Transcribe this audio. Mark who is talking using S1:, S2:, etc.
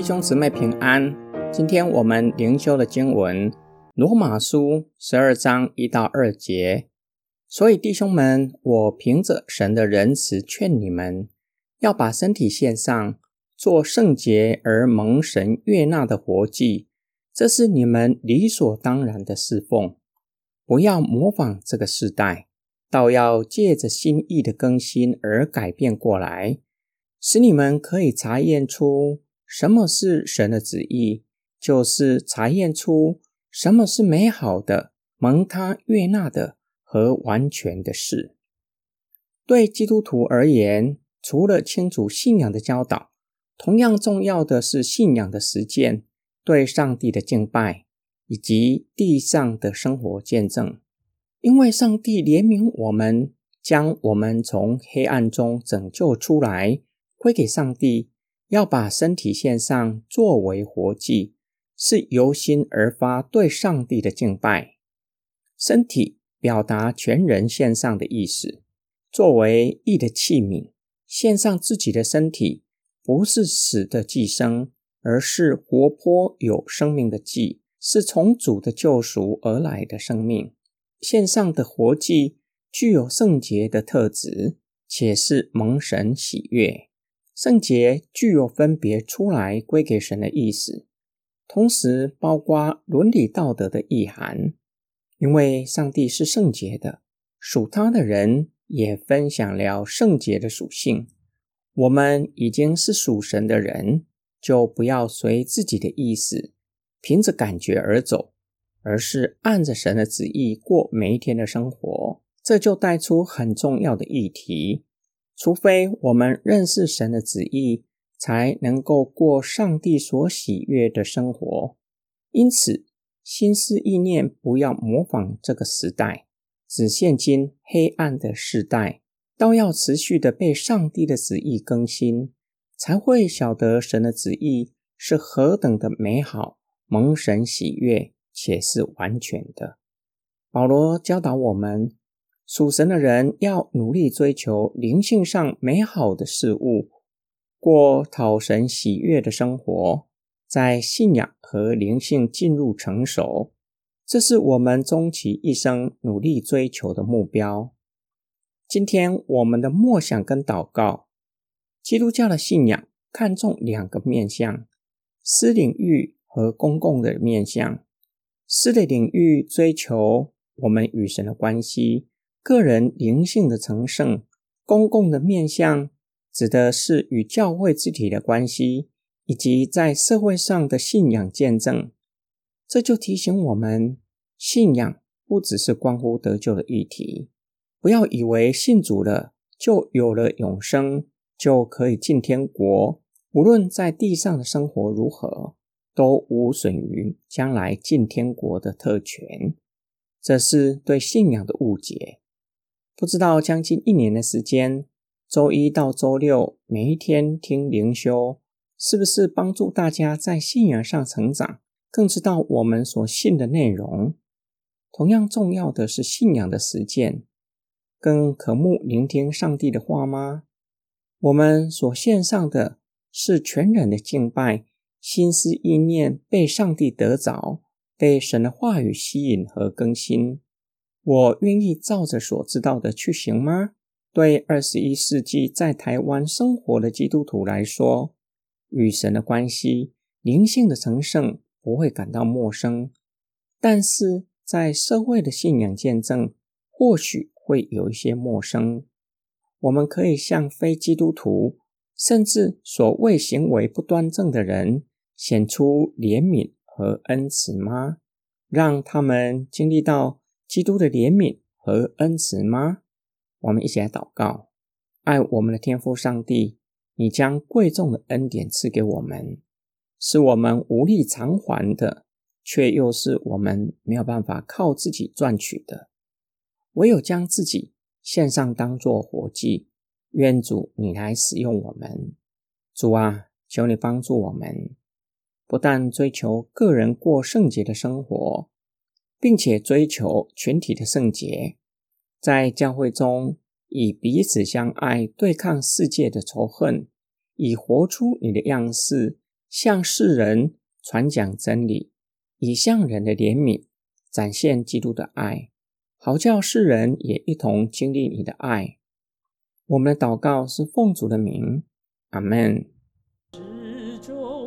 S1: 弟兄姊妹平安。今天我们灵修的经文《罗马书》十二章一到二节。所以弟兄们，我凭着神的仁慈劝你们，要把身体献上，做圣洁而蒙神悦纳的活祭，这是你们理所当然的侍奉。不要模仿这个时代，倒要借着心意的更新而改变过来，使你们可以查验出。什么是神的旨意？就是查验出什么是美好的、蒙他悦纳的和完全的事。对基督徒而言，除了清楚信仰的教导，同样重要的是信仰的实践，对上帝的敬拜，以及地上的生活见证。因为上帝怜悯我们，将我们从黑暗中拯救出来，归给上帝。要把身体献上作为活祭，是由心而发对上帝的敬拜。身体表达全人献上的意思，作为义的器皿，献上自己的身体，不是死的寄生，而是活泼有生命的祭，是从主的救赎而来的生命。献上的活祭具有圣洁的特质，且是蒙神喜悦。圣洁具有分别出来归给神的意思，同时包括伦理道德的意涵。因为上帝是圣洁的，属他的人也分享了圣洁的属性。我们已经是属神的人，就不要随自己的意思，凭着感觉而走，而是按着神的旨意过每一天的生活。这就带出很重要的议题。除非我们认识神的旨意，才能够过上帝所喜悦的生活。因此，心思意念不要模仿这个时代，只现今黑暗的时代，都要持续的被上帝的旨意更新，才会晓得神的旨意是何等的美好，蒙神喜悦，且是完全的。保罗教导我们。属神的人要努力追求灵性上美好的事物，过讨神喜悦的生活，在信仰和灵性进入成熟，这是我们终其一生努力追求的目标。今天我们的默想跟祷告，基督教的信仰看重两个面向：私领域和公共的面向。私的领域追求我们与神的关系。个人灵性的成圣，公共的面向指的是与教会肢体的关系，以及在社会上的信仰见证。这就提醒我们，信仰不只是关乎得救的议题。不要以为信主了就有了永生，就可以进天国。无论在地上的生活如何，都无损于将来进天国的特权。这是对信仰的误解。不知道将近一年的时间，周一到周六每一天听灵修，是不是帮助大家在信仰上成长，更知道我们所信的内容？同样重要的是信仰的实践，更渴慕聆听上帝的话吗？我们所献上的是全然的敬拜，心思意念被上帝得着，被神的话语吸引和更新。我愿意照着所知道的去行吗？对二十一世纪在台湾生活的基督徒来说，与神的关系、灵性的成圣不会感到陌生，但是在社会的信仰见证或许会有一些陌生。我们可以向非基督徒，甚至所谓行为不端正的人，显出怜悯和恩慈吗？让他们经历到。基督的怜悯和恩慈吗？我们一起来祷告。爱我们的天父上帝，你将贵重的恩典赐给我们，是我们无力偿还的，却又是我们没有办法靠自己赚取的。唯有将自己献上，当作活祭。愿主你来使用我们。主啊，求你帮助我们，不但追求个人过圣洁的生活。并且追求群体的圣洁，在教会中以彼此相爱对抗世界的仇恨，以活出你的样式，向世人传讲真理，以向人的怜悯展现基督的爱，好叫世人也一同经历你的爱。我们的祷告是奉主的名，阿门。中